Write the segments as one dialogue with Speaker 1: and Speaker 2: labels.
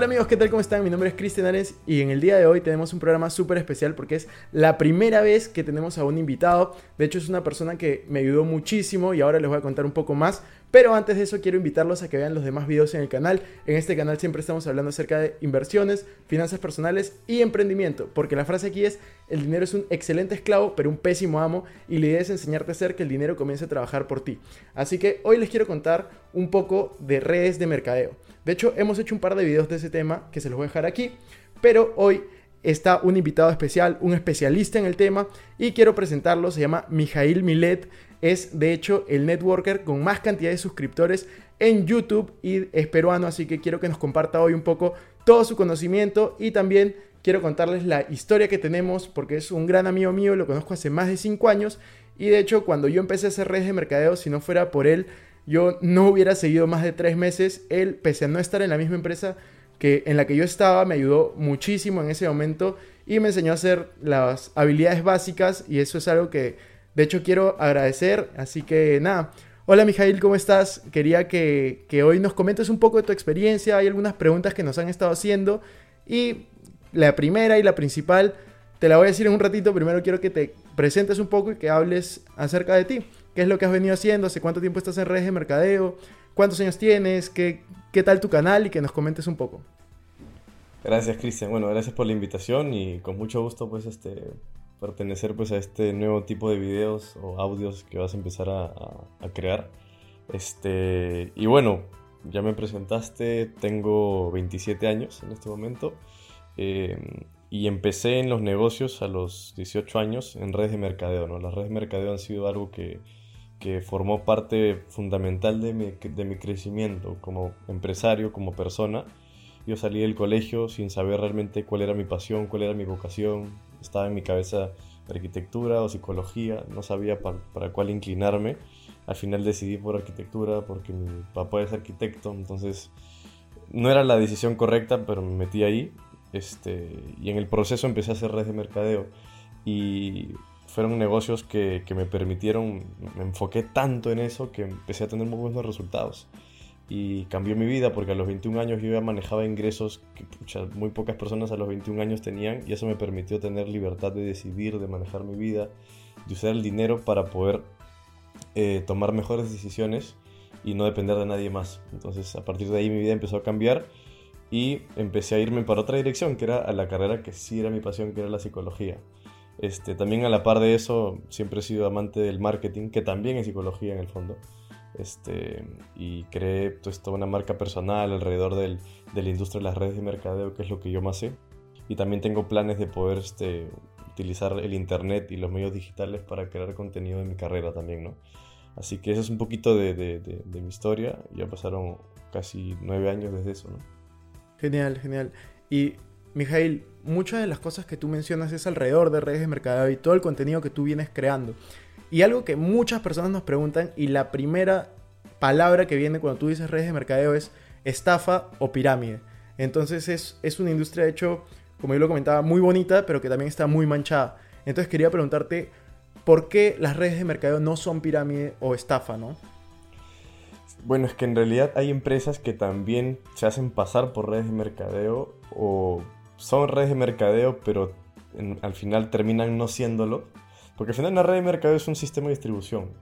Speaker 1: Hola amigos, ¿qué tal? ¿Cómo están? Mi nombre es Cristian Ares y en el día de hoy tenemos un programa súper especial porque es la primera vez que tenemos a un invitado. De hecho es una persona que me ayudó muchísimo y ahora les voy a contar un poco más. Pero antes de eso quiero invitarlos a que vean los demás videos en el canal. En este canal siempre estamos hablando acerca de inversiones, finanzas personales y emprendimiento. Porque la frase aquí es, el dinero es un excelente esclavo pero un pésimo amo y la idea es enseñarte a hacer que el dinero comience a trabajar por ti. Así que hoy les quiero contar un poco de redes de mercadeo. De hecho, hemos hecho un par de videos de ese tema que se los voy a dejar aquí, pero hoy está un invitado especial, un especialista en el tema, y quiero presentarlo, se llama Mijail Milet, es de hecho el networker con más cantidad de suscriptores en YouTube y es peruano, así que quiero que nos comparta hoy un poco todo su conocimiento y también quiero contarles la historia que tenemos porque es un gran amigo mío, lo conozco hace más de 5 años y de hecho cuando yo empecé a hacer redes de mercadeo, si no fuera por él, yo no hubiera seguido más de tres meses. Él, pese a no estar en la misma empresa que en la que yo estaba, me ayudó muchísimo en ese momento y me enseñó a hacer las habilidades básicas y eso es algo que de hecho quiero agradecer. Así que nada. Hola Mijail, ¿cómo estás? Quería que, que hoy nos comentes un poco de tu experiencia. Hay algunas preguntas que nos han estado haciendo y la primera y la principal te la voy a decir en un ratito. Primero quiero que te presentes un poco y que hables acerca de ti. ¿Qué es lo que has venido haciendo? ¿Hace cuánto tiempo estás en redes de mercadeo? ¿Cuántos años tienes? ¿Qué, qué tal tu canal? Y que nos comentes un poco.
Speaker 2: Gracias, Cristian. Bueno, gracias por la invitación y con mucho gusto, pues, este, pertenecer, pues, a este nuevo tipo de videos o audios que vas a empezar a, crear. Este, y bueno, ya me presentaste, tengo 27 años en este momento. Eh, y empecé en los negocios a los 18 años en redes de mercadeo. ¿no? Las redes de mercadeo han sido algo que, que formó parte fundamental de mi, de mi, crecimiento como empresario, como persona. Yo salí del colegio sin saber realmente cuál era mi pasión, cuál era mi vocación. Estaba en mi cabeza arquitectura o psicología, no sabía para, para cuál inclinarme. Al final decidí por arquitectura porque mi papá es arquitecto, entonces no era la decisión correcta, pero me metí ahí este, y en el proceso empecé a hacer redes de mercadeo. Y fueron negocios que, que, me permitieron, me enfoqué tanto en eso que empecé a tener muy buenos resultados. Y cambió mi vida porque a los 21 años yo ya manejaba ingresos que muy pocas personas a los 21 años tenían y eso me permitió tener libertad de decidir, de manejar mi vida, de usar el dinero para poder eh, tomar mejores decisiones y no depender de nadie más. Entonces a partir de ahí mi vida empezó a cambiar y empecé a irme para otra dirección, que era la carrera que sí era mi pasión, que era la psicología. Este, también a la par de eso, siempre he sido amante del marketing, que también es psicología en el fondo. Este, y creé pues, toda una marca personal alrededor del, de la industria de las redes de mercadeo, que es lo que yo más sé. Y también tengo planes de poder este, utilizar el internet y los medios digitales para crear contenido de mi carrera también, ¿no? Así que eso es un poquito de, de, mi historia. Ya pasaron casi nueve años desde eso, ¿no?
Speaker 1: Genial, genial. Y, Mijail, muchas de las cosas que tú mencionas es alrededor de redes de mercadeo y todo el contenido que tú vienes creando. Y algo que muchas personas nos preguntan, y la primera palabra que viene cuando tú dices redes de mercadeo es estafa o pirámide. Entonces es, es una industria, de hecho, como yo lo comentaba, muy bonita, pero que también está muy manchada. Entonces quería preguntarte, ¿por qué las redes de mercadeo no son pirámide o estafa, no?
Speaker 2: Bueno, es que en realidad hay empresas que también se hacen pasar por redes de mercadeo o son redes de mercadeo, pero al final terminan no siéndolo. Porque al final una red de mercadeo es un sistema de distribución.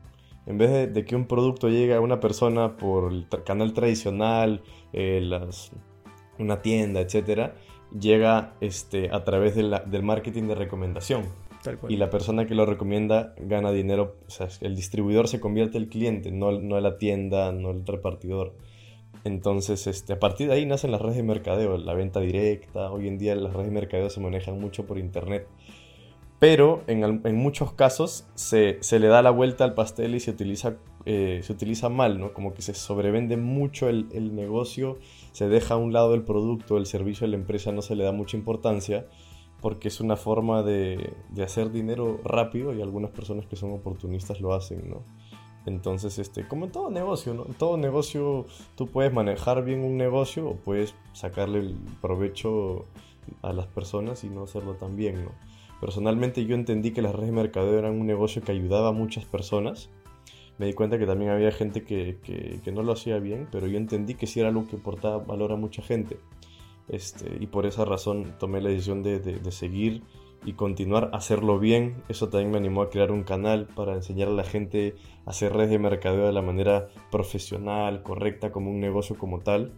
Speaker 2: En vez de, de que un producto llegue a una persona por el canal tradicional, eh, las, una tienda, etc., llega este, a través de la, del marketing de recomendación. Y la persona que lo recomienda gana dinero, o sea, el distribuidor se convierte en el cliente, no, no la tienda, no el repartidor. Entonces, este, a partir de ahí nacen las redes de mercadeo, la venta directa. Hoy en día las redes de mercadeo se manejan mucho por internet. Pero en, muchos casos se, le da la vuelta al pastel y se utiliza, eh, se utiliza mal, ¿no? Como que se sobrevende mucho el, negocio, se deja a un lado el producto, el servicio de la empresa no se le da mucha importancia porque es una forma de, de hacer dinero rápido y algunas personas que son oportunistas lo hacen, ¿no? Entonces, este, como en todo negocio, ¿no? En todo negocio tú puedes manejar bien un negocio o puedes sacarle el provecho a las personas y no hacerlo tan bien, ¿no? Personalmente yo entendí que las redes de mercadeo eran un negocio que ayudaba a muchas personas. Me di cuenta que también había gente que, que, no lo hacía bien, pero yo entendí que sí era algo que aportaba valor a mucha gente. Este, y por esa razón tomé la decisión de, de, de seguir y continuar a hacerlo bien. Eso también me animó a crear un canal para enseñar a la gente a hacer redes de mercadeo de la manera profesional, correcta, como un negocio como tal.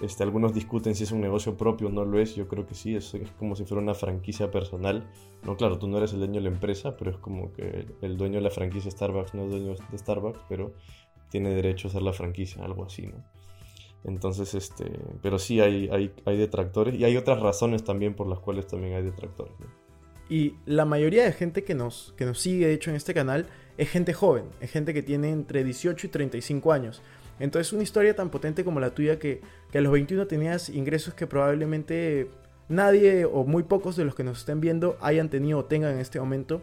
Speaker 2: Este, algunos discuten si es un negocio propio o no lo es. Yo creo que sí, es, como si fuera una franquicia personal. No, claro, tú no eres el dueño de la empresa, pero es como que el dueño de la franquicia Starbucks no es dueño de Starbucks, pero tiene derecho a ser la franquicia, algo así, ¿no? Entonces, este, pero sí hay, hay, hay detractores y hay otras razones también por las cuales también hay detractores.
Speaker 1: Y la mayoría de gente que nos, que nos sigue, de hecho, en este canal, es gente joven, es gente que tiene entre 18 y 35 años. Entonces, una historia tan potente como la tuya, que, a los 21 tenías ingresos que probablemente nadie o muy pocos de los que nos estén viendo hayan tenido o tengan en este momento,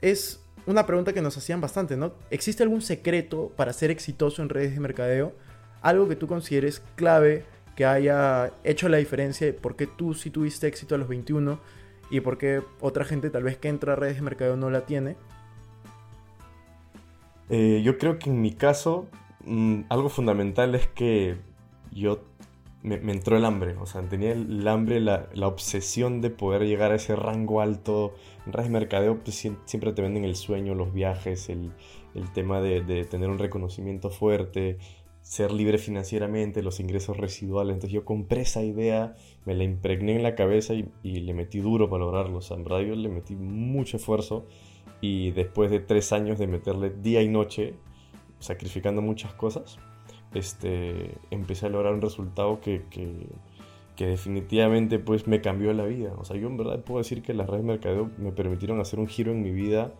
Speaker 1: es una pregunta que nos hacían bastante, ¿no? ¿Existe algún secreto para ser exitoso en redes de mercadeo? Algo que tú consideres clave, que haya hecho la diferencia por qué tú sí tuviste éxito a los 21 y por qué otra gente tal vez que entra a redes de mercadeo no la tiene?
Speaker 2: Eh, yo creo que en mi caso mm, algo fundamental es que yo me, entró el hambre, o sea, tenía el, hambre, la, obsesión de poder llegar a ese rango alto. En redes de mercadeo pues, siempre te venden el sueño, los viajes, el, tema de, tener un reconocimiento fuerte, ser libre financieramente, los ingresos residuales. Entonces yo compré esa idea, me la impregné en la cabeza y, le metí duro para lograrlo. O sea, en verdad yo le metí mucho esfuerzo y después de tres años de meterle día y noche, sacrificando muchas cosas, este, empecé a lograr un resultado que, que, que, definitivamente pues me cambió la vida. O sea, yo en verdad puedo decir que las redes de mercadeo me permitieron hacer un giro en mi vida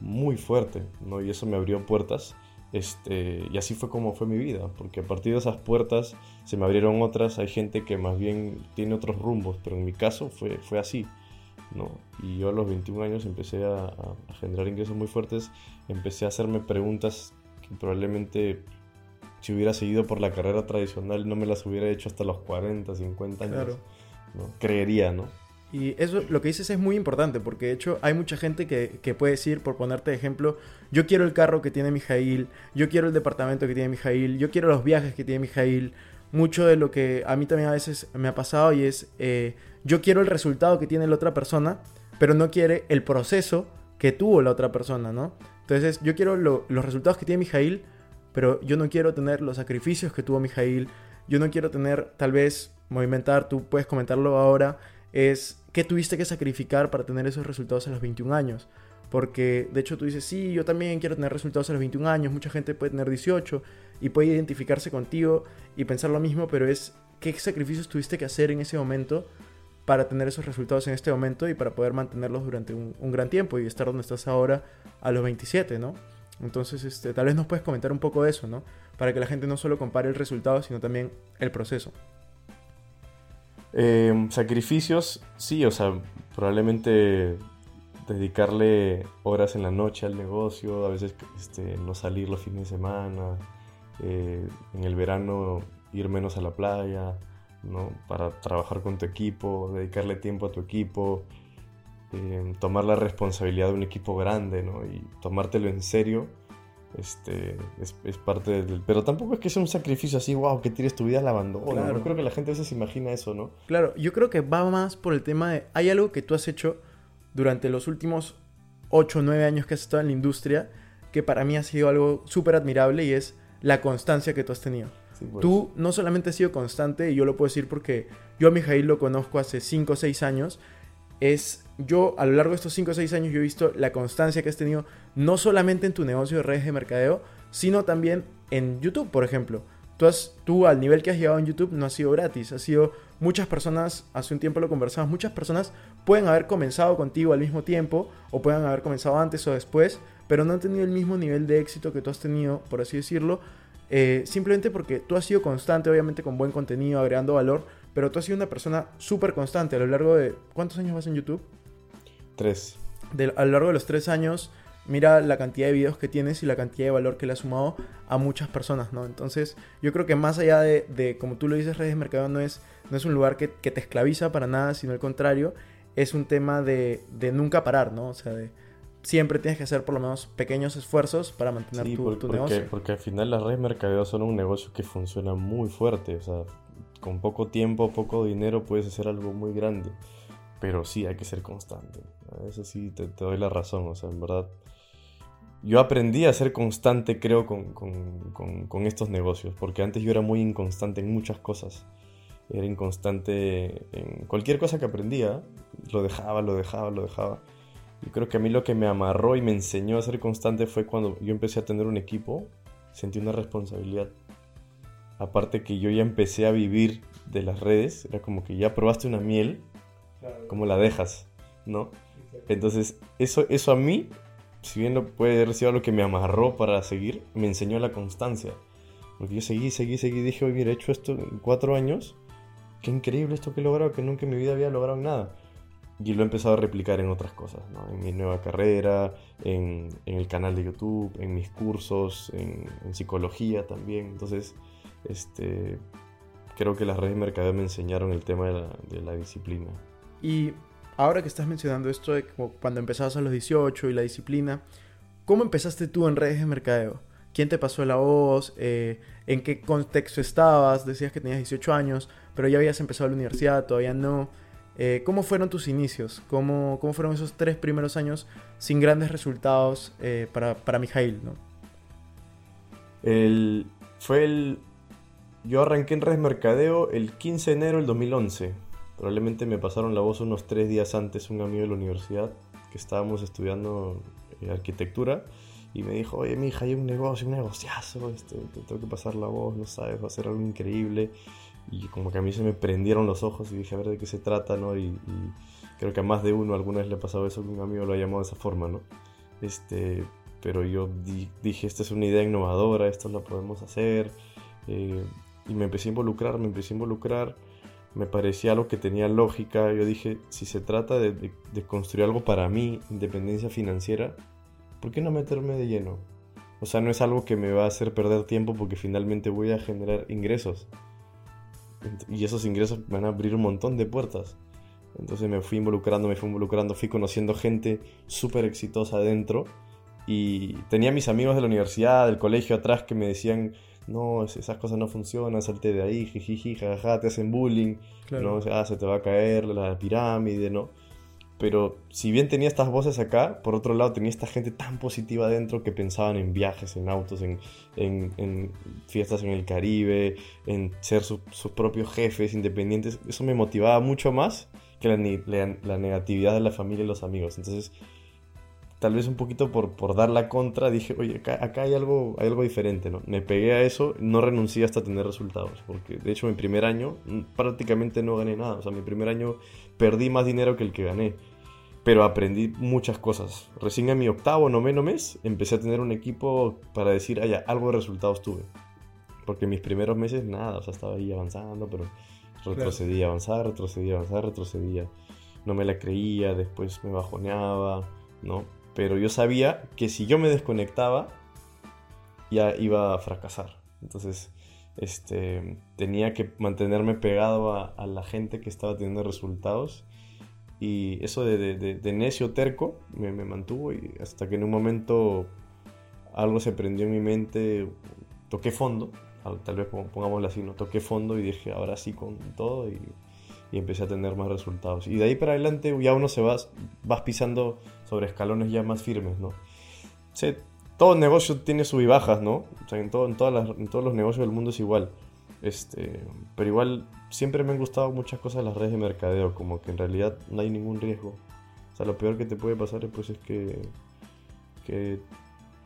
Speaker 2: muy fuerte, ¿no? Y eso me abrió puertas este, y así fue como fue mi vida, porque a partir de esas puertas se me abrieron otras, hay gente que más bien tiene otros rumbos, pero en mi caso fue, fue así. ¿no? Y yo a los 21 años empecé a, generar ingresos muy fuertes, empecé a hacerme preguntas que probablemente si hubiera seguido por la carrera tradicional no me las hubiera hecho hasta los 40, 50 años. ¿no? Creería, ¿no?
Speaker 1: Y eso, lo que dices es muy importante, porque de hecho hay mucha gente que, que, puede decir, por ponerte de ejemplo, yo quiero el carro que tiene Mijail, yo quiero el departamento que tiene Mijail, yo quiero los viajes que tiene Mijail. Mucho de lo que a mí también a veces me ha pasado y es, eh, yo quiero el resultado que tiene la otra persona, pero no quiere el proceso que tuvo la otra persona, ¿no? Entonces yo quiero los resultados que tiene Mijail, pero yo no quiero tener los sacrificios que tuvo Mijail, yo no quiero tener, tal vez, movimentar, tú puedes comentarlo ahora, es qué tuviste que sacrificar para tener esos resultados a los 21 años. Porque de hecho tú dices, sí, yo también quiero tener resultados a los 21 años, mucha gente puede tener 18 y puede identificarse contigo y pensar lo mismo, pero es qué sacrificios tuviste que hacer en ese momento para tener esos resultados en este momento y para poder mantenerlos durante un, gran tiempo y estar donde estás ahora a los 27, ¿no? Entonces, este, tal vez nos puedes comentar un poco de eso, ¿no? Para que la gente no solo compare el resultado, sino también el proceso.
Speaker 2: Em, sacrificios, sí, o sea, probablemente dedicarle horas en la noche al negocio, a veces este, no salir los fines de semana, eh, en el verano ir menos a la playa, ¿no? Para trabajar con tu equipo, dedicarle tiempo a tu equipo, em, tomar la responsabilidad de un equipo grande, ¿no? Y tomártelo en serio este, es, parte del... Pero tampoco es que sea un sacrificio así, wow, que tires tu vida al abandono. Claro. No creo que la gente a veces imagina eso, ¿no?
Speaker 1: Claro, yo creo que va más por el tema de... Hay algo que tú has hecho durante los últimos 8 o 9 años que has estado en la industria que para mí ha sido algo súper admirable y es la constancia que tú has tenido. Pues. Tú no solamente has sido constante, y yo lo puedo decir porque yo a Mijail lo conozco hace 5 o 6 años, es yo a lo largo de estos 5 o 6 años yo he visto la constancia que has tenido no solamente en tu negocio de redes de mercadeo, sino también en YouTube, por ejemplo. tú, has, tú al nivel que has llegado en YouTube no ha sido gratis, ha sido muchas personas, hace un tiempo lo conversamos, muchas personas pueden haber comenzado contigo al mismo tiempo o pueden haber comenzado antes o después, pero no han tenido el mismo nivel de éxito que tú has tenido, por así decirlo, eh, simplemente porque tú has sido constante, obviamente con buen contenido, agregando valor, pero tú has sido una persona súper constante a lo largo de... ¿Cuántos años vas en YouTube?
Speaker 2: Tres.
Speaker 1: a lo largo de los tres años, mira la cantidad de videos que tienes y la cantidad de valor que le has sumado a muchas personas, ¿no? Entonces, yo creo que más allá de, como tú lo dices, redes de mercado no es, no es un lugar que, te esclaviza para nada, sino al contrario, es un tema de, nunca parar, ¿no? O sea, de siempre tienes que hacer por lo menos pequeños esfuerzos para mantener tu, tu
Speaker 2: porque,
Speaker 1: negocio.
Speaker 2: Porque al final las redes de mercadeo son un negocio que funciona muy fuerte, o sea, con poco tiempo, poco dinero puedes hacer algo muy grande. Pero sí, hay que ser constante. Eso sí, te, te doy la razón. O sea, en verdad, yo aprendí a ser constante, creo, con, con, con, con, estos negocios, porque antes yo era muy inconstante en muchas cosas. Era inconstante en cualquier cosa que aprendía, lo dejaba, lo dejaba, lo dejaba. Yo creo que a mí lo que me amarró y me enseñó a ser constante fue cuando yo empecé a tener un equipo, sentí una responsabilidad. Aparte que yo ya empecé a vivir de las redes, era como que ya probaste una miel, como la dejas, ¿no? Entonces, eso, eso a mí si bien no puede haber sido lo que me amarró para seguir, me enseñó la constancia. Porque yo seguí, seguí, seguí, dije, oye, mira, he hecho esto en cuatro años, qué increíble esto que he logrado, que nunca en mi vida había logrado nada. Y lo he empezado a replicar en otras cosas, ¿no? en mi nueva carrera, en, en, el canal de YouTube, en mis cursos, en, en, psicología también. Entonces, este, creo que las redes de mercadeo me enseñaron el tema de la, de la disciplina.
Speaker 1: Y ahora que estás mencionando esto de cuando empezabas a los 18 y la disciplina, ¿cómo empezaste tú en redes de mercadeo? ¿Quién te pasó la voz? Eh, ¿En qué contexto estabas? Decías que tenías 18 años, pero ya habías empezado la universidad, todavía no. Eh, ¿Cómo fueron tus inicios? ¿Cómo, ¿Cómo, fueron esos tres primeros años sin grandes resultados eh, para, para Mijail? ¿no?
Speaker 2: El, fue el... Yo arranqué en redes mercadeo el 15 de enero del 2011 Probablemente me pasaron la voz unos tres días antes un amigo de la universidad que estábamos estudiando eh, arquitectura y me dijo, oye, mi hija, hay un negocio, un negociazo, este, te tengo que pasar la voz, no sabes, va a ser algo increíble. Y como que a mí se me prendieron los ojos y dije, a ver de qué se trata, ¿no? Y, creo que a más de uno alguna vez le ha pasado eso que un amigo lo ha llamado de esa forma, ¿no? Este, pero yo dije, esta es una idea innovadora, esto lo podemos hacer. Eh, y me empecé a involucrar, me empecé a involucrar me parecía algo que tenía lógica. Yo dije, si se trata de, construir algo para mí, independencia financiera, ¿por qué no meterme de lleno? O sea, no es algo que me va a hacer perder tiempo porque finalmente voy a generar ingresos. Y esos ingresos van a abrir un montón de puertas. Entonces me fui involucrando, me fui involucrando, fui conociendo gente súper exitosa adentro. Y tenía mis amigos de la universidad, del colegio atrás que me decían, no, esas cosas no funcionan, salte de ahí, jiji, jajaja, te hacen bullying, ¿no? Ah, se te va a caer la pirámide, ¿no? Pero si bien tenía estas voces acá, por otro lado tenía esta gente tan positiva adentro que pensaban en viajes, en autos, en, fiestas en el Caribe, en ser sus propios jefes independientes. Eso me motivaba mucho más que la, negatividad de la familia y los amigos. Entonces tal vez un poquito por, dar la contra, dije, oye, acá, hay, algo, hay algo diferente, ¿no? Me pegué a eso, no renuncié hasta tener resultados, porque de hecho mi primer año prácticamente no gané nada, o sea, mi primer año perdí más dinero que el que gané, pero aprendí muchas cosas. Recién en mi octavo, noveno mes, empecé a tener un equipo para decir, ay, algo de resultados tuve, porque mis primeros meses nada, o sea, estaba ahí avanzando, pero retrocedía, avanzar, retrocedía, avanzar, retrocedía. No me la creía, después me bajoneaba, ¿no? pero yo sabía que si yo me desconectaba, ya iba a fracasar. Entonces, este, tenía que mantenerme pegado a, la gente que estaba teniendo resultados. Y eso de, necio terco me, mantuvo y hasta que en un momento algo se prendió en mi mente, toqué fondo, tal vez pongámoslo así, ¿no? toqué fondo y dije, ahora sí con todo y y empecé a tener más resultados. Y de ahí para adelante ya uno se va vas pisando sobre escalones ya más firmes, ¿no? Todo negocio tiene sub y bajas, ¿no? O sea, en, todo, en, todas en todos los negocios del mundo es igual. Este, pero igual siempre me han gustado muchas cosas las redes de mercadeo, como que en realidad no hay ningún riesgo. O sea, lo peor que te puede pasar pues, es que, que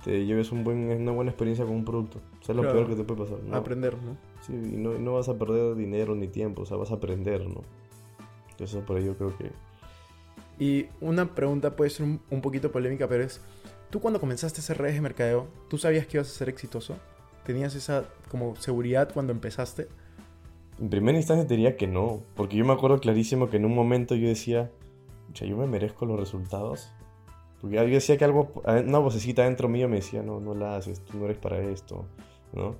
Speaker 2: te lleves un buen, una buena experiencia con un producto. O sea, es lo
Speaker 1: Claro.
Speaker 2: peor que te puede pasar. ¿no?
Speaker 1: Aprender, ¿no?
Speaker 2: Sí, y no, no vas a perder dinero ni tiempo, o sea, vas a aprender, ¿no? Eso por ello creo que...
Speaker 1: Y una pregunta puede ser un, un poquito polémica, pero es, ¿tú cuando comenzaste a hacer redes de mercadeo, tú sabías que ibas a ser exitoso? ¿Tenías esa como seguridad cuando empezaste?
Speaker 2: En primera instancia diría que no, porque yo me acuerdo clarísimo que en un momento yo decía, yo me merezco los resultados. Porque yo decía que algo, una vocecita dentro mío me decía, no, no la haces, tú no eres para esto, ¿no?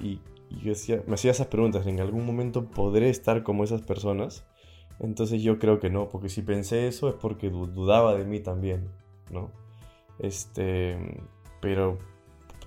Speaker 2: Y, y yo decía, me hacía esas preguntas, ¿en algún momento podré estar como esas personas? Entonces yo creo que no, porque si pensé eso es porque du- dudaba de mí también, ¿no? Este, pero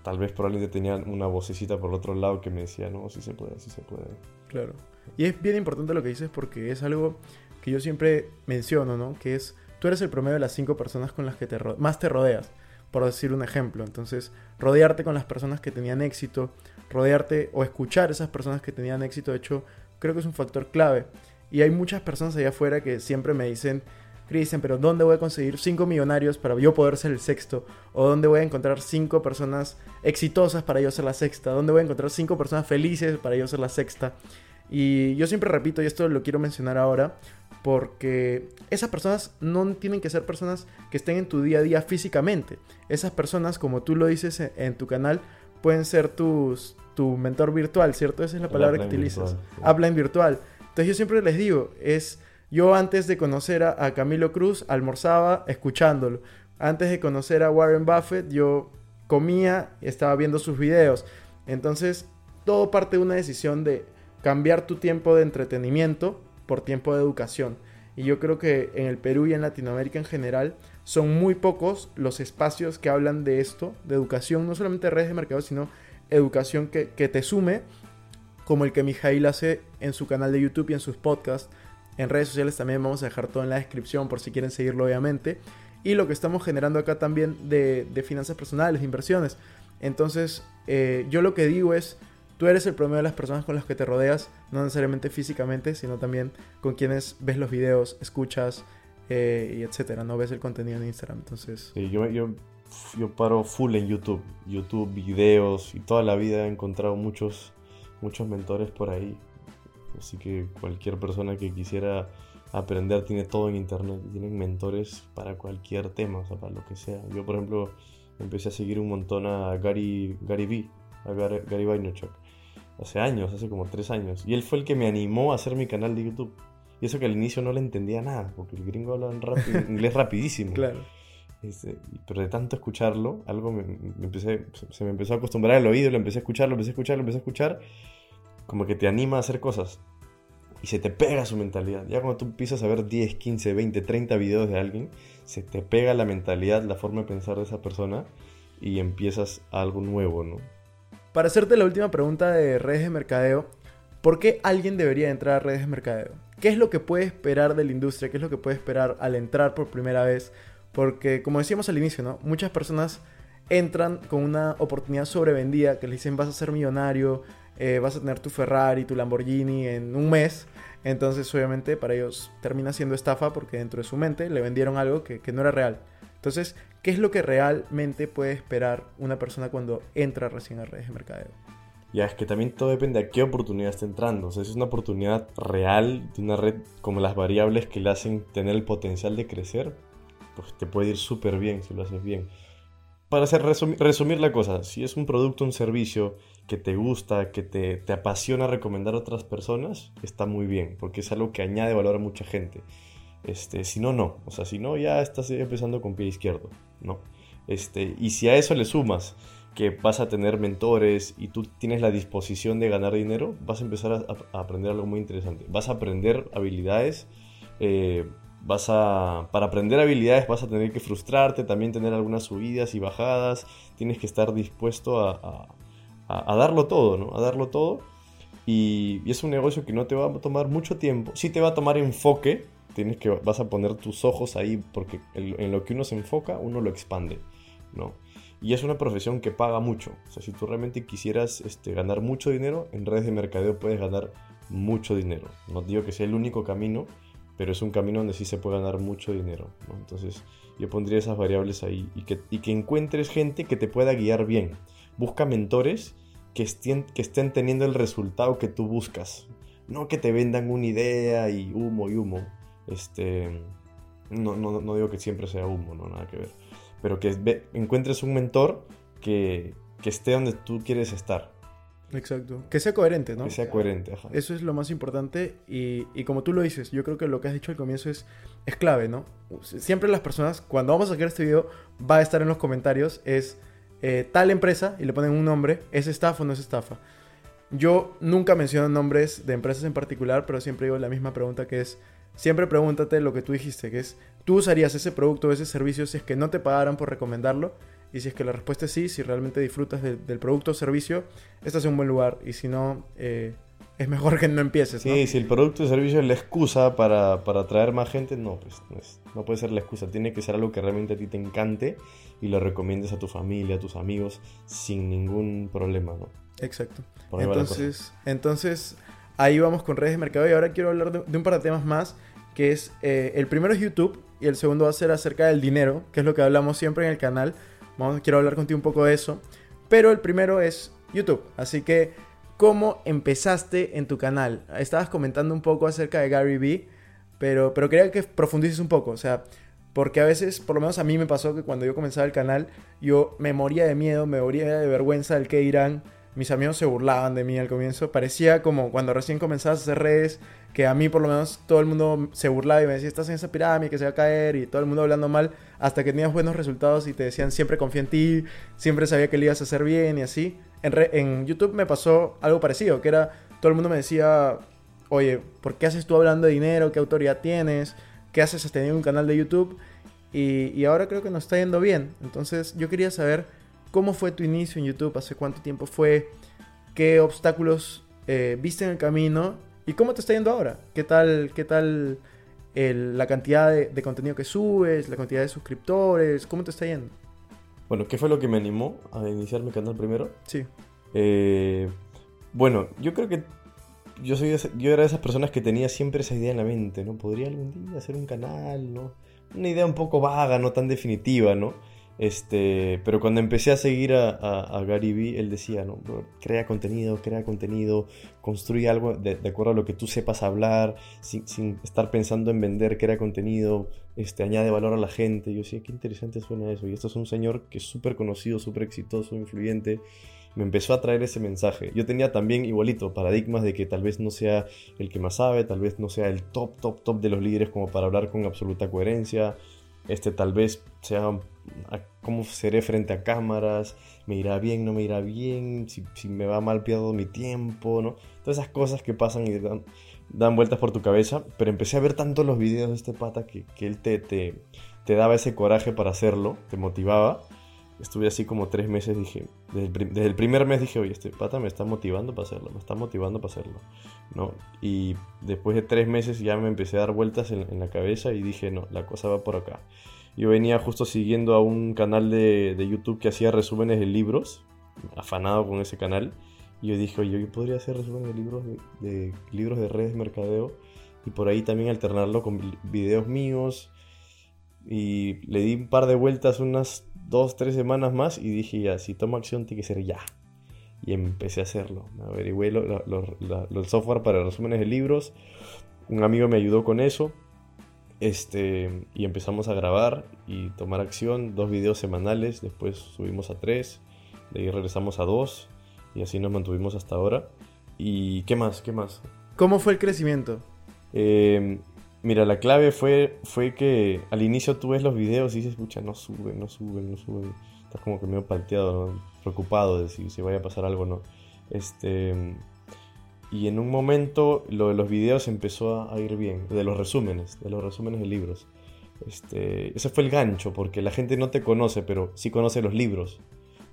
Speaker 2: tal vez probablemente tenía una vocecita por el otro lado que me decía, no, sí se puede, sí se puede.
Speaker 1: Claro. Y es bien importante lo que dices porque es algo que yo siempre menciono, ¿no? Que es, tú eres el promedio de las cinco personas con las que te más te rodeas, por decir un ejemplo. Entonces, rodearte con las personas que tenían éxito, rodearte o escuchar esas personas que tenían éxito, de hecho, creo que es un factor clave. Y hay muchas personas allá afuera que siempre me dicen, Cristian, pero ¿dónde voy a conseguir cinco millonarios para yo poder ser el sexto? ¿O dónde voy a encontrar cinco personas exitosas para yo ser la sexta? ¿Dónde voy a encontrar cinco personas felices para yo ser la sexta? Y yo siempre repito, y esto lo quiero mencionar ahora, porque esas personas no tienen que ser personas que estén en tu día a día físicamente. Esas personas, como tú lo dices en, en tu canal, pueden ser tus, tu mentor virtual, ¿cierto? Esa es la palabra que utilizas.
Speaker 2: sí.
Speaker 1: Upline virtual. Entonces yo siempre les digo, es yo antes de conocer a, Camilo Cruz almorzaba escuchándolo. Antes de conocer a Warren Buffett yo comía y estaba viendo sus videos. Entonces todo parte de una decisión de cambiar tu tiempo de entretenimiento por tiempo de educación. Y yo creo que en el Perú y en Latinoamérica en general son muy pocos los espacios que hablan de esto, de educación, no solamente de redes de mercado, sino educación que, que te sume, como el que Mijail hace en su canal de YouTube y en sus podcasts. En redes sociales también vamos a dejar todo en la descripción por si quieren seguirlo, obviamente. Y lo que estamos generando acá también de, finanzas personales, de inversiones. Entonces, eh, yo lo que digo es, tú eres el promedio de las personas con las que te rodeas, no necesariamente físicamente, sino también con quienes ves los videos, escuchas eh, y etcétera, no ves el contenido en Instagram. Entonces,
Speaker 2: yo, yo, yo paro full en YouTube. YouTube, videos y toda la vida he encontrado muchos, muchos mentores por ahí. Así que cualquier persona que quisiera aprender tiene todo en internet. Tienen mentores para cualquier tema, o sea, para lo que sea. Yo, por ejemplo, empecé a seguir un montón a Gary, Gary Vee, a Gary, Gary Vaynerchuk. Hace años, hace como tres años. Y él fue el que me animó a hacer mi canal de YouTube. Y eso que al inicio no le entendía nada, porque el gringo habla rápido- inglés rapidísimo.
Speaker 1: claro.
Speaker 2: Este, pero de tanto escucharlo, algo me, me empecé, se- se me empezó a acostumbrar al oído, lo empecé a escuchar, lo empecé a escuchar, lo empecé a escuchar, como que te anima a hacer cosas. Y se te pega su mentalidad. Ya cuando tú empiezas a ver 10, 15, 20, 30 videos de alguien, se te pega la mentalidad, la forma de pensar de esa persona y empiezas algo nuevo, ¿no?
Speaker 1: Para hacerte la última pregunta de redes de mercadeo, ¿por qué alguien debería entrar a redes de mercadeo? ¿Qué es lo que puede esperar de la industria? ¿Qué es lo que puede esperar al entrar por primera vez? Porque, como decíamos al inicio, ¿no? Muchas personas entran con una oportunidad sobrevendida que les dicen vas a ser millonario, eh, vas a tener tu Ferrari, tu Lamborghini en un mes. Entonces, obviamente, para ellos termina siendo estafa porque dentro de su mente le vendieron algo que, que no era real. Entonces, ¿qué es lo que realmente puede esperar una persona cuando entra recién a redes de mercadeo?
Speaker 2: Ya, es que también todo depende a qué oportunidad está entrando. O sea, si es una oportunidad real de una red como las variables que le hacen tener el potencial de crecer, pues te puede ir súper bien si lo haces bien. Para hacer resumi- resumir la cosa, si es un producto, un servicio que te gusta, que te, te apasiona recomendar a otras personas, está muy bien, porque es algo que añade valor a mucha gente. Este, si no, no. O sea, si no, ya estás empezando con pie izquierdo, ¿no? Este, y si a eso le sumas que vas a tener mentores y tú tienes la disposición de ganar dinero, vas a empezar a, aprender algo muy interesante. Vas a aprender habilidades. eh, vas a, para aprender habilidades vas a tener que frustrarte, también tener algunas subidas y bajadas. Tienes que estar dispuesto a- a- darlo todo, ¿no? A darlo todo. Y, es un negocio que no te va a tomar mucho tiempo. Sí te va a tomar enfoque. Tienes que, vas a poner tus ojos ahí porque en, lo que uno se enfoca, uno lo expande, ¿no? Y es una profesión que paga mucho. O sea, si tú realmente quisieras este, ganar mucho dinero, en redes de mercadeo puedes ganar mucho dinero. No digo que sea el único camino, pero es un camino donde sí se puede ganar mucho dinero. Entonces yo pondría esas variables ahí y que encuentres gente que te pueda guiar bien. Busca mentores que estén, que estén teniendo el resultado que tú buscas. No que te vendan una idea y humo y humo. Este, no, no, no digo que siempre sea humo, no, nada que ver. Pero que encuentres un mentor que, que esté donde tú quieres estar.
Speaker 1: Exacto. Que sea coherente, ¿no?
Speaker 2: Que sea coherente, ajá.
Speaker 1: Eso es lo más importante y, y, como tú lo dices, yo creo que lo que has dicho al comienzo es, es clave, ¿no? Siempre las personas, cuando vamos a sacar este video, va a estar en los comentarios, es eh, tal empresa y le ponen un nombre, ¿es estafa o no es estafa? Yo nunca menciono nombres de empresas en particular, pero siempre digo la misma pregunta que es, siempre pregúntate lo que tú dijiste, que es, ¿tú usarías ese producto o ese servicio si es que no te pagaran por recomendarlo? Y si es que la respuesta es sí, si realmente disfrutas del producto o servicio, estás en un buen lugar. Y si no, eh, es mejor que no empieces.
Speaker 2: Sí, si el producto o servicio es la excusa para, para atraer más gente, no, pues no, no, puede ser la excusa. Tiene que ser algo que realmente a ti te encante y lo recomiendes a tu familia, a tus amigos, sin ningún problema, ¿no?
Speaker 1: Exacto. Entonces, entonces, ahí vamos con redes de mercado y ahora quiero hablar de, un par de temas más, que es, eh, el primero es YouTube y el segundo va a ser acerca del dinero, que es lo que hablamos siempre en el canal. Vamos, quiero hablar contigo un poco de eso. Pero el primero es YouTube. Así que, ¿cómo empezaste en tu canal? Estabas comentando un poco acerca de Gary Vee, pero, pero quería que profundices un poco. O sea, porque a veces, por lo menos a mí me pasó que cuando yo comenzaba el canal, yo me moría de miedo, me moría de vergüenza del que irán. Mis amigos se burlaban de mí al comienzo. Parecía como cuando recién comenzabas a hacer redes, que a mí por lo menos todo el mundo se burlaba y me decía, estás en esa pirámide que se va a caer y todo el mundo hablando mal, hasta que tenías buenos resultados y te decían, siempre confía en ti, siempre sabía que le ibas a hacer bien y así. En, YouTube me pasó algo parecido, que era, todo el mundo me decía, oye, ¿por qué haces tú hablando de dinero? ¿Qué autoridad tienes? ¿Qué haces has tenido un canal de YouTube? Y, y ahora creo que nos está yendo bien. Entonces yo quería saber cómo fue tu inicio en YouTube, hace cuánto tiempo fue, qué obstáculos eh, viste en el camino ¿Y cómo te está yendo ahora? ¿Qué tal, qué tal la cantidad de, contenido que subes, la cantidad de suscriptores? ¿Cómo te está yendo?
Speaker 2: Bueno, ¿qué fue lo que me animó a iniciar mi canal primero?
Speaker 1: Sí.
Speaker 2: Eh, bueno, yo creo que yo, soy yo era de esas personas que tenía siempre esa idea en la mente, ¿no? Podría algún día hacer un canal, ¿no? Una idea un poco vaga, no tan definitiva, ¿no? Este, pero cuando empecé a seguir a, Gary Vee, él decía, ¿no? crea contenido, crea contenido, construye algo de, acuerdo a lo que tú sepas hablar, sin, estar pensando en vender, crea contenido, este, añade valor a la gente. Yo decía, qué interesante suena eso. Y esto es un señor que es súper conocido, súper exitoso, influyente. Me empezó a traer ese mensaje. Yo tenía también igualito paradigmas de que tal vez no sea el que más sabe, tal vez no sea el top, top, top de los líderes como para hablar con absoluta coherencia. Este tal vez sea cómo seré frente a cámaras, me irá bien, no me irá bien, si, me va mal pierdo mi tiempo, ¿no? Todas esas cosas que pasan y dan, dan, vueltas por tu cabeza, pero empecé a ver tanto los videos de este pata que, que él te, te, te, daba ese coraje para hacerlo, te motivaba. Estuve así como tres meses, dije, desde el, primer mes dije, oye, este pata me está motivando para hacerlo, me está motivando para hacerlo, ¿no? Y después de tres meses ya me empecé a dar vueltas en, la cabeza y dije, no, la cosa va por acá yo venía justo siguiendo a un canal de, YouTube que hacía resúmenes de libros, afanado con ese canal. Y yo dije, oye, yo podría hacer resúmenes de libros de, libros de redes de mercadeo y por ahí también alternarlo con videos míos. Y le di un par de vueltas unas dos, tres semanas más y dije, ya, si tomo acción tiene que ser ya. Y empecé a hacerlo. Averigüé el software para resúmenes de libros. Un amigo me ayudó con eso. Este, y empezamos a grabar y tomar acción, dos videos semanales, después subimos a tres, de ahí regresamos a dos y así nos mantuvimos hasta ahora. ¿Y qué más? ¿Qué más?
Speaker 1: ¿Cómo fue el crecimiento?
Speaker 2: Em, mira, la clave fue, fue que al inicio tú ves los videos y dices, escucha, no suben, no suben, no suben. Estás como que medio palteado, preocupado de si, si vaya a pasar algo o no. Este, y en un momento lo de los videos empezó a ir bien, de los resúmenes, de los resúmenes de libros. Este, ese fue el gancho, porque la gente no te conoce, pero sí conoce los libros.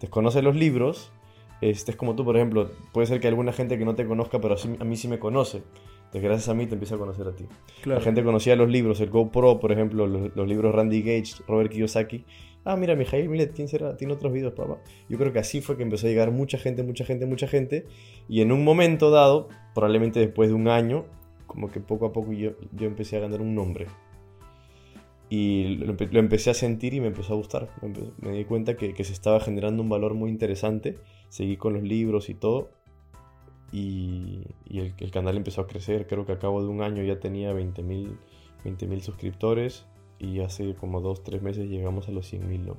Speaker 2: Desconoce los libros, este, es como tú, por ejemplo, puede ser que alguna gente que no te conozca, pero a mí sí me conoce. Entonces, gracias a mí te empieza a conocer a ti. La gente conocía los libros, el GoPro, por ejemplo, los, los libros Randy Gage, Robert Kiyosaki, ah, mira, Mijail Milet, ¿quién será? Tiene otros videos, papá. Yo creo que así fue que empezó a llegar mucha gente, mucha gente, mucha gente. Y en un momento dado, probablemente después de un año, como que poco a poco yo, yo empecé a ganar un nombre. Y lo, empe- lo empecé a sentir y me empezó a gustar. Me di cuenta que, que se estaba generando un valor muy interesante. Seguí con los libros y todo. Y, el, canal empezó a crecer. Creo que a cabo de un año ya tenía 20.000 20.000 suscriptores. Y hace como 2-3 meses llegamos a los 100.000, ¿no?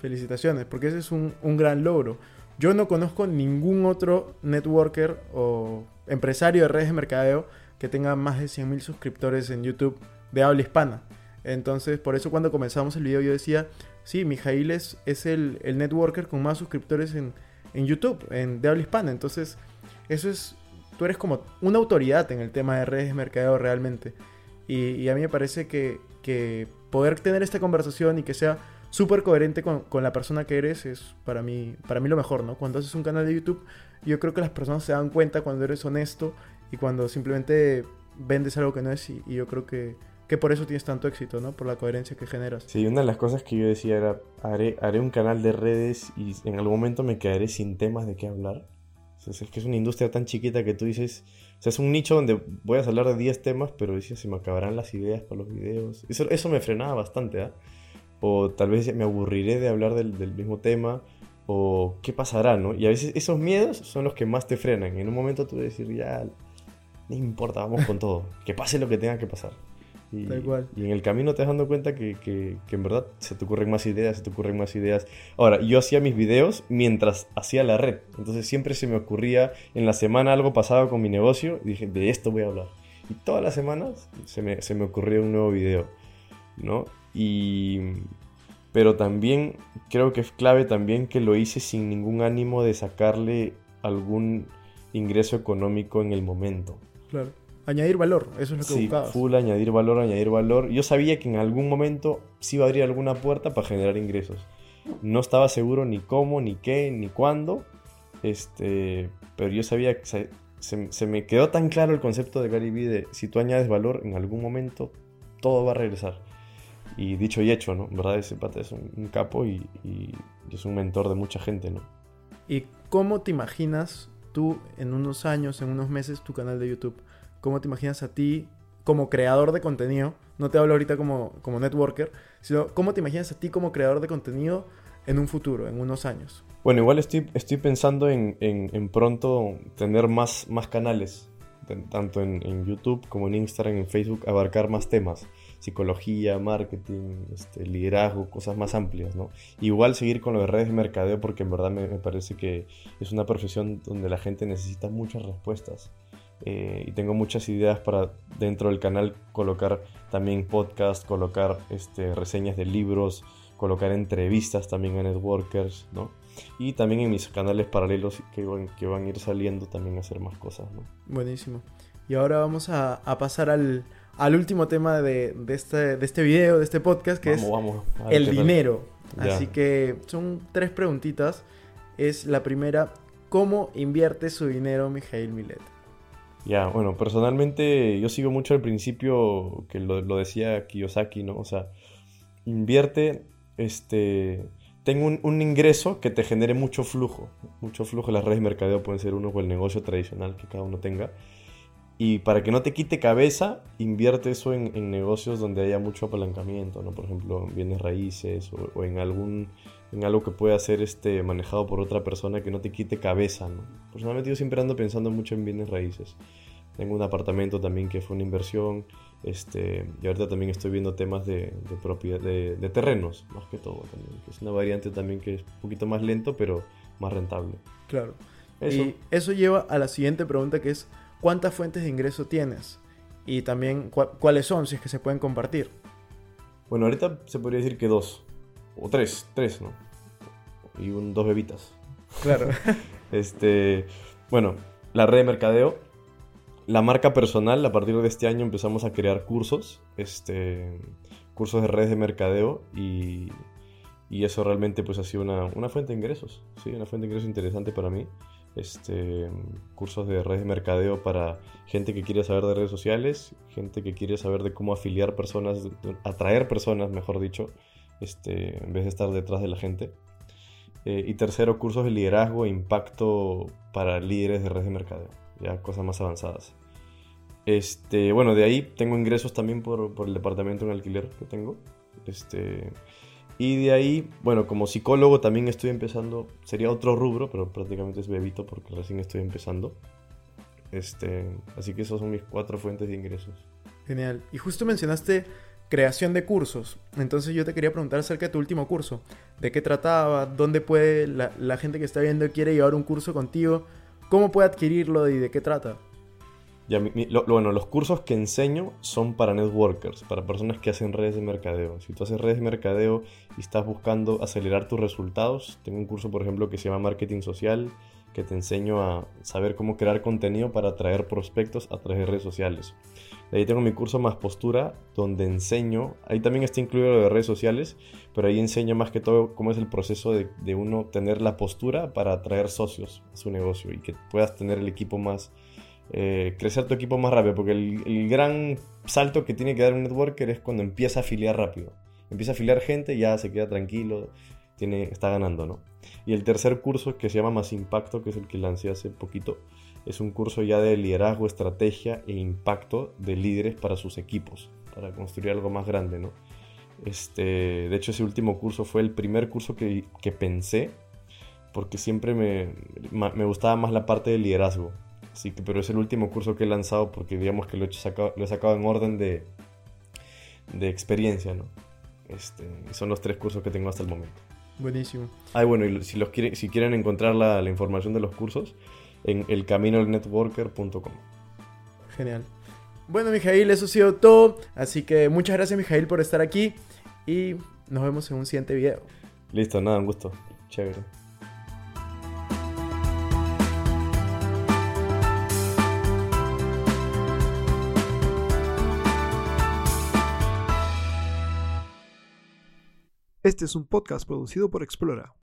Speaker 1: Felicitaciones, porque ese es un, un gran logro. Yo no conozco ningún otro networker o empresario de redes de mercadeo que tenga más de 100.000 suscriptores en YouTube de habla hispana. Entonces, por eso cuando comenzamos el video yo decía, sí, Mijail es, es el, el networker con más suscriptores en, en YouTube, en, de habla hispana. Entonces, eso es, tú eres como una autoridad en el tema de redes de mercadeo realmente. Y, a mí me parece que, que poder tener esta conversación y que sea súper coherente con, con la persona que eres es para mí, para mí lo mejor, ¿no? Cuando haces un canal de YouTube, yo creo que las personas se dan cuenta cuando eres honesto y cuando simplemente vendes algo que no es y, y yo creo que, que por eso tienes tanto éxito, ¿no? Por la coherencia que generas.
Speaker 2: Sí, una de las cosas que yo decía era, haré, haré un canal de redes y en algún momento me quedaré sin temas de qué hablar. Es que es una industria tan chiquita que tú dices, o sea, es un nicho donde voy a hablar de 10 temas, pero dices, se me acabarán las ideas para los videos. Eso, eso me frenaba bastante, ¿ah? O tal vez me aburriré de hablar del, del mismo tema, o qué pasará, ¿no? Y a veces esos miedos son los que más te frenan. En un momento tú decir, ya, no importa, vamos con todo, que pase lo que tenga que pasar. Y,
Speaker 1: Tal cual.
Speaker 2: y en el camino te vas dando cuenta que, que- que en verdad se te ocurren más ideas, se te ocurren más ideas. Ahora, yo hacía mis videos mientras hacía la red. Entonces siempre se me ocurría, en la semana algo pasaba con mi negocio y dije, de esto voy a hablar. Y todas las semanas se me, se me ocurría un nuevo video, ¿no? Y... Pero también creo que es clave también que lo hice sin ningún ánimo de sacarle algún ingreso económico en el momento.
Speaker 1: Claro. Añadir valor, eso es lo que
Speaker 2: Sí,
Speaker 1: buscabas.
Speaker 2: full añadir valor, añadir valor. Yo sabía que en algún momento sí iba a abrir alguna puerta para generar ingresos. No estaba seguro ni cómo, ni qué, ni cuándo. Este, pero yo sabía que se, se- se me quedó tan claro el concepto de Gary Vee de si tú añades valor, en algún momento todo va a regresar. Y dicho y hecho, ¿no? Verdad ese pata es un, un capo y, y es un mentor de mucha gente, ¿no?
Speaker 1: ¿Y cómo te imaginas tú en unos años, en unos meses, tu canal de YouTube? ¿Cómo te imaginas a ti como creador de contenido? No te hablo ahorita como, como networker, sino cómo te imaginas a ti como creador de contenido en un futuro, en unos años.
Speaker 2: Bueno, igual estoy, estoy pensando en, en- pronto tener más, más canales, tanto en, en YouTube como en Instagram, en Facebook, abarcar más temas, psicología, marketing, este, liderazgo, cosas más amplias, ¿no? Igual seguir con lo de redes de mercadeo porque en verdad me, me parece que es una profesión donde la gente necesita muchas respuestas. Eh, y tengo muchas ideas para dentro del canal colocar también podcast, colocar este, reseñas de libros, colocar entrevistas también a networkers, ¿no? Y también en mis canales paralelos que van, que van a ir saliendo también a hacer más cosas, ¿no?
Speaker 1: Buenísimo. Y ahora vamos a, a pasar al, al último tema de, de este, de este video, de este podcast, que
Speaker 2: vamos,
Speaker 1: es
Speaker 2: vamos. a ver
Speaker 1: el dinero.
Speaker 2: Ya.
Speaker 1: Así que son tres preguntitas. Es la primera, ¿cómo invierte su dinero Mijail Milet?
Speaker 2: Ya, bueno, personalmente yo sigo mucho al principio que lo, lo decía Kiyosaki, ¿no? O sea, invierte, este, tengo un, un ingreso que te genere mucho flujo, mucho flujo. Las redes de mercadeo pueden ser uno o el negocio tradicional que cada uno tenga. Y para que no te quite cabeza, invierte eso en, en negocios donde haya mucho apalancamiento, ¿no? Por ejemplo, en bienes raíces o, o en algún en algo que pueda ser este, manejado por otra persona que no te quite cabeza, ¿no? Personalmente yo siempre ando pensando mucho en bienes raíces. Tengo un apartamento también que fue una inversión, este, y ahorita también estoy viendo temas de, de propiedad, de, de terrenos, más que todo también, que es una variante también que es un poquito más lento, pero más rentable.
Speaker 1: Claro.
Speaker 2: Eso.
Speaker 1: Y eso lleva a la siguiente pregunta que es, ¿cuántas fuentes de ingreso tienes? Y también, ¿cu- ¿cuáles son, si es que se pueden compartir?
Speaker 2: Bueno, ahorita se podría decir que dos, o tres, tres, ¿no? Y un, dos bebitas.
Speaker 1: Claro.
Speaker 2: Este, bueno, la red de mercadeo, la marca personal, a partir de este año empezamos a crear cursos, este, cursos de redes de mercadeo y, y eso realmente pues ha sido una, una fuente de ingresos, sí, una fuente de ingresos interesante para mí. Este, cursos de redes de mercadeo para gente que quiere saber de redes sociales, gente que quiere saber de cómo afiliar personas, atraer personas, mejor dicho, este, en vez de estar detrás de la gente. Eh, y tercero, cursos de liderazgo e impacto para líderes de redes de mercadeo, ya cosas más avanzadas. Este, bueno, de ahí tengo ingresos también por, por el departamento en alquiler que tengo. Este, y de ahí, bueno, como psicólogo también estoy empezando, sería otro rubro, pero prácticamente es bebito porque recién estoy empezando. Este, así que esas son mis cuatro fuentes de ingresos.
Speaker 1: Genial. Y justo mencionaste creación de cursos. Entonces yo te quería preguntar acerca de tu último curso. ¿De qué trataba? ¿Dónde puede la, la gente que está viendo quiere llevar un curso contigo? ¿Cómo puede adquirirlo y de qué trata?
Speaker 2: Ya, bueno, los cursos que enseño son para networkers, para personas que hacen redes de mercadeo. Si tú haces redes de mercadeo y estás buscando acelerar tus resultados, tengo un curso, por ejemplo, que se llama Marketing Social, que te enseño a saber cómo crear contenido para atraer prospectos a través de redes sociales. Ahí tengo mi curso Más Postura, donde enseño, ahí también está incluido lo de redes sociales, pero ahí enseño más que todo cómo es el proceso de, de uno tener la postura para atraer socios a su negocio y que puedas tener el equipo más eh, crecer tu equipo más rápido, porque el, gran salto que tiene que dar un networker es cuando empieza a afiliar rápido. Empieza a afiliar gente, ya se queda tranquilo, tiene, está ganando, ¿no? Y el tercer curso que se llama Más Impacto, que es el que lancé hace poquito, es un curso ya de liderazgo, estrategia e impacto de líderes para sus equipos, para construir algo más grande, ¿no? Este, de hecho, ese último curso fue el primer curso que, que pensé, porque siempre me, me gustaba más la parte de liderazgo. Así que, pero es el último curso que he lanzado porque digamos que lo he, sacado, lo he sacado en orden de, de experiencia, ¿no? Este, son los tres cursos que tengo hasta el momento.
Speaker 1: Buenísimo.
Speaker 2: Ah, bueno, y si, los quiere, si quieren encontrar la, la información de los cursos, en elcaminolnetworker.com.
Speaker 1: Genial. Bueno, Mijail, eso ha sido todo. Así que muchas gracias, Mijail, por estar aquí. Y nos vemos en un siguiente video.
Speaker 2: Listo, nada, un gusto. Chévere.
Speaker 3: Este es un podcast producido por Explora.